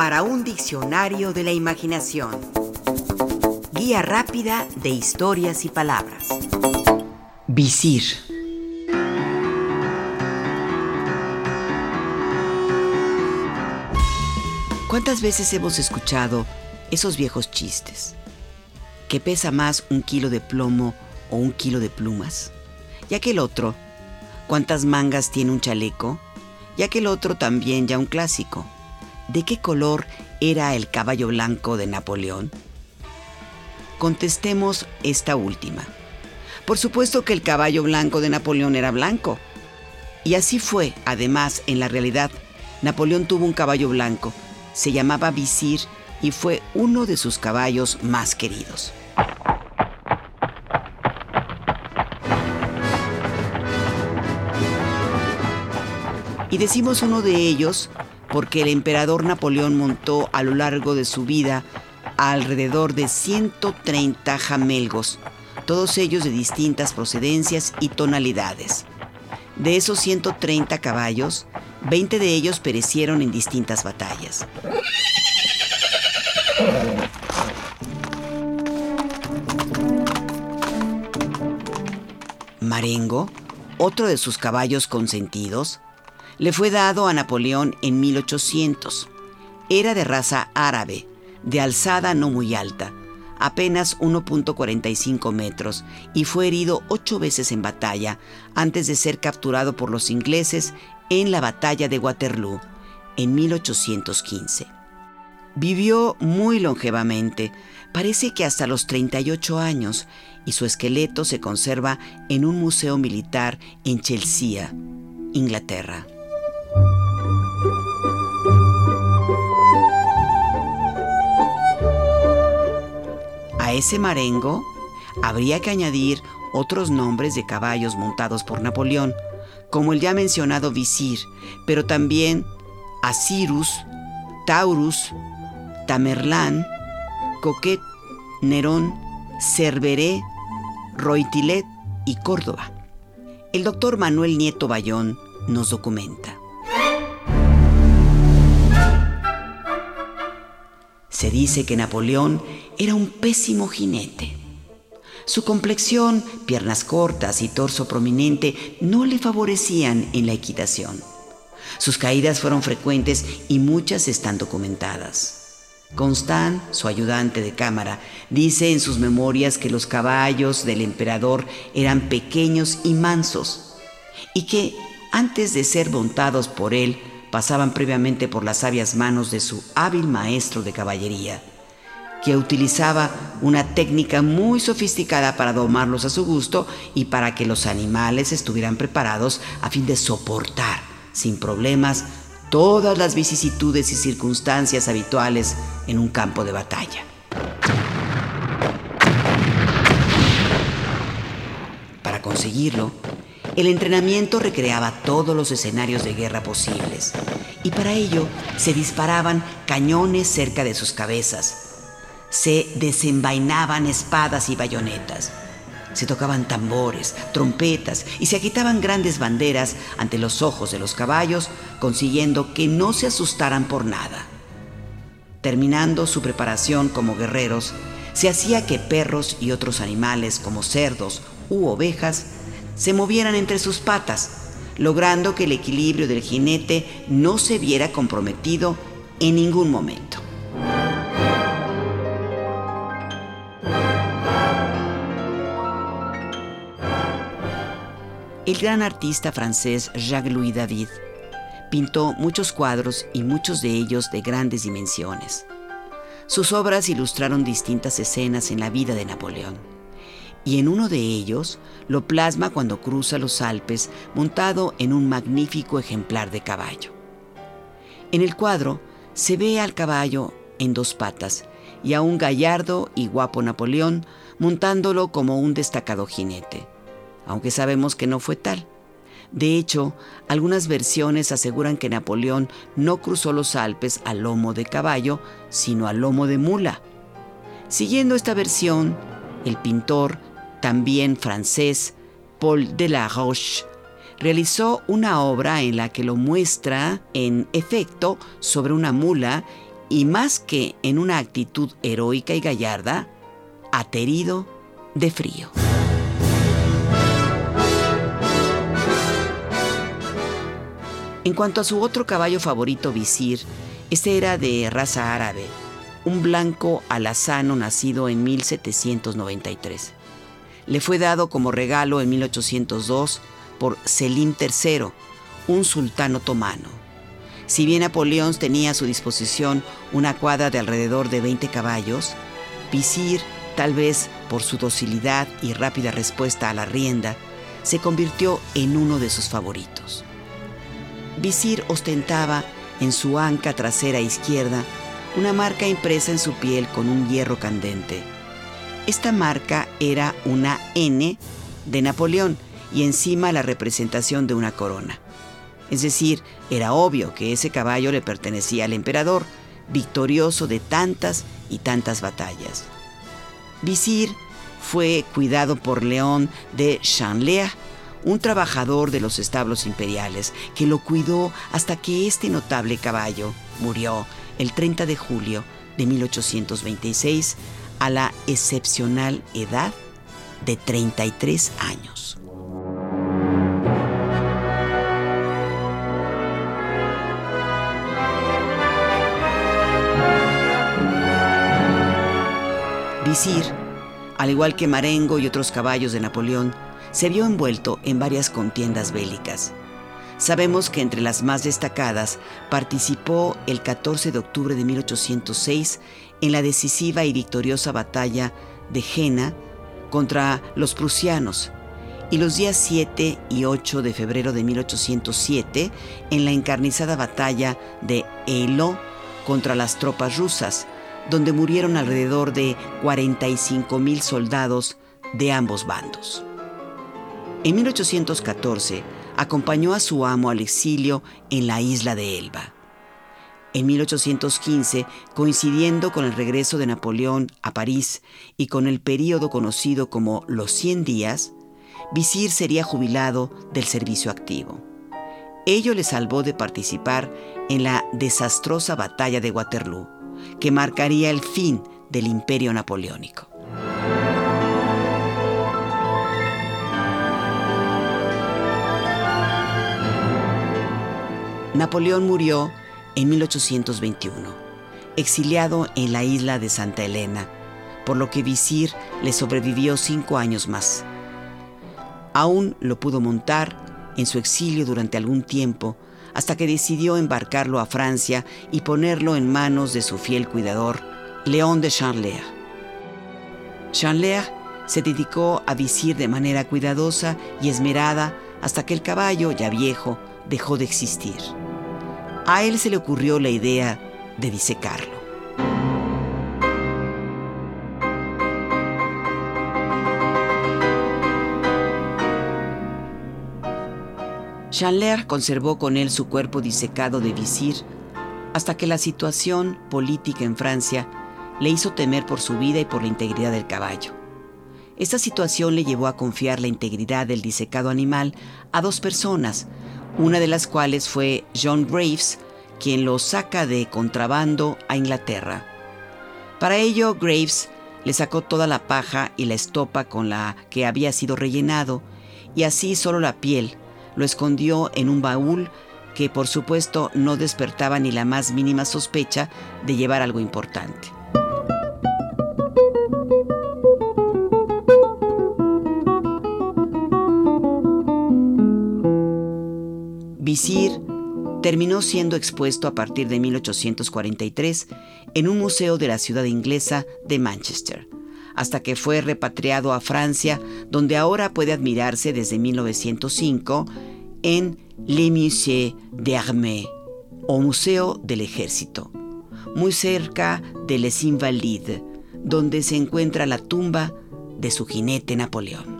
para un diccionario de la imaginación. Guía rápida de historias y palabras. Visir. ¿Cuántas veces hemos escuchado esos viejos chistes? ¿Que pesa más un kilo de plomo o un kilo de plumas? Ya que el otro, ¿cuántas mangas tiene un chaleco? Ya que el otro también ya un clásico. ¿De qué color era el caballo blanco de Napoleón? Contestemos esta última. Por supuesto que el caballo blanco de Napoleón era blanco. Y así fue, además, en la realidad. Napoleón tuvo un caballo blanco, se llamaba Visir y fue uno de sus caballos más queridos. Y decimos uno de ellos porque el emperador Napoleón montó a lo largo de su vida alrededor de 130 jamelgos, todos ellos de distintas procedencias y tonalidades. De esos 130 caballos, 20 de ellos perecieron en distintas batallas. Marengo, otro de sus caballos consentidos, le fue dado a Napoleón en 1800. Era de raza árabe, de alzada no muy alta, apenas 1.45 metros, y fue herido ocho veces en batalla antes de ser capturado por los ingleses en la batalla de Waterloo en 1815. Vivió muy longevamente, parece que hasta los 38 años, y su esqueleto se conserva en un museo militar en Chelsea, Inglaterra. A ese marengo habría que añadir otros nombres de caballos montados por Napoleón, como el ya mencionado Visir, pero también Asirus, Taurus, Tamerlán, Coquet, Nerón, Cerberé, Roitilet y Córdoba. El doctor Manuel Nieto Bayón nos documenta. Dice que Napoleón era un pésimo jinete. Su complexión, piernas cortas y torso prominente no le favorecían en la equitación. Sus caídas fueron frecuentes y muchas están documentadas. Constant, su ayudante de cámara, dice en sus memorias que los caballos del emperador eran pequeños y mansos y que, antes de ser montados por él, pasaban previamente por las sabias manos de su hábil maestro de caballería, que utilizaba una técnica muy sofisticada para domarlos a su gusto y para que los animales estuvieran preparados a fin de soportar sin problemas todas las vicisitudes y circunstancias habituales en un campo de batalla. Para conseguirlo, el entrenamiento recreaba todos los escenarios de guerra posibles y para ello se disparaban cañones cerca de sus cabezas, se desenvainaban espadas y bayonetas, se tocaban tambores, trompetas y se agitaban grandes banderas ante los ojos de los caballos, consiguiendo que no se asustaran por nada. Terminando su preparación como guerreros, se hacía que perros y otros animales como cerdos u ovejas se movieran entre sus patas, logrando que el equilibrio del jinete no se viera comprometido en ningún momento. El gran artista francés Jacques-Louis David pintó muchos cuadros y muchos de ellos de grandes dimensiones. Sus obras ilustraron distintas escenas en la vida de Napoleón y en uno de ellos lo plasma cuando cruza los Alpes montado en un magnífico ejemplar de caballo. En el cuadro se ve al caballo en dos patas y a un gallardo y guapo Napoleón montándolo como un destacado jinete, aunque sabemos que no fue tal. De hecho, algunas versiones aseguran que Napoleón no cruzó los Alpes al lomo de caballo, sino al lomo de mula. Siguiendo esta versión, el pintor también francés, Paul Delaroche, realizó una obra en la que lo muestra en efecto sobre una mula y más que en una actitud heroica y gallarda, aterido de frío. En cuanto a su otro caballo favorito, Visir, este era de raza árabe, un blanco alazano nacido en 1793. Le fue dado como regalo en 1802 por Selim III, un sultán otomano. Si bien Napoleón tenía a su disposición una cuadra de alrededor de 20 caballos, Visir, tal vez por su docilidad y rápida respuesta a la rienda, se convirtió en uno de sus favoritos. Visir ostentaba en su anca trasera izquierda una marca impresa en su piel con un hierro candente. Esta marca era una N de Napoleón y encima la representación de una corona. Es decir, era obvio que ese caballo le pertenecía al emperador, victorioso de tantas y tantas batallas. Visir fue cuidado por León de Chanlea, un trabajador de los establos imperiales, que lo cuidó hasta que este notable caballo murió el 30 de julio de 1826 a la excepcional edad de 33 años. Visir, al igual que Marengo y otros caballos de Napoleón, se vio envuelto en varias contiendas bélicas. Sabemos que entre las más destacadas participó el 14 de octubre de 1806 en la decisiva y victoriosa batalla de Jena contra los prusianos y los días 7 y 8 de febrero de 1807 en la encarnizada batalla de Elo contra las tropas rusas, donde murieron alrededor de 45 mil soldados de ambos bandos. En 1814 acompañó a su amo al exilio en la isla de Elba. En 1815, coincidiendo con el regreso de Napoleón a París y con el período conocido como los 100 días, Visir sería jubilado del servicio activo. Ello le salvó de participar en la desastrosa batalla de Waterloo, que marcaría el fin del imperio napoleónico. Napoleón murió en 1821, exiliado en la isla de Santa Elena, por lo que Visir le sobrevivió cinco años más. Aún lo pudo montar en su exilio durante algún tiempo, hasta que decidió embarcarlo a Francia y ponerlo en manos de su fiel cuidador, León de Chanleer. Chanleer se dedicó a Visir de manera cuidadosa y esmerada hasta que el caballo, ya viejo, dejó de existir. A él se le ocurrió la idea de disecarlo. Chandler conservó con él su cuerpo disecado de visir hasta que la situación política en Francia le hizo temer por su vida y por la integridad del caballo. Esta situación le llevó a confiar la integridad del disecado animal a dos personas, una de las cuales fue John Graves, quien lo saca de contrabando a Inglaterra. Para ello, Graves le sacó toda la paja y la estopa con la que había sido rellenado, y así solo la piel, lo escondió en un baúl que por supuesto no despertaba ni la más mínima sospecha de llevar algo importante. Visir terminó siendo expuesto a partir de 1843 en un museo de la ciudad inglesa de Manchester, hasta que fue repatriado a Francia, donde ahora puede admirarse desde 1905 en Le Musée d'Armée o Museo del Ejército, muy cerca de Les Invalides, donde se encuentra la tumba de su jinete Napoleón.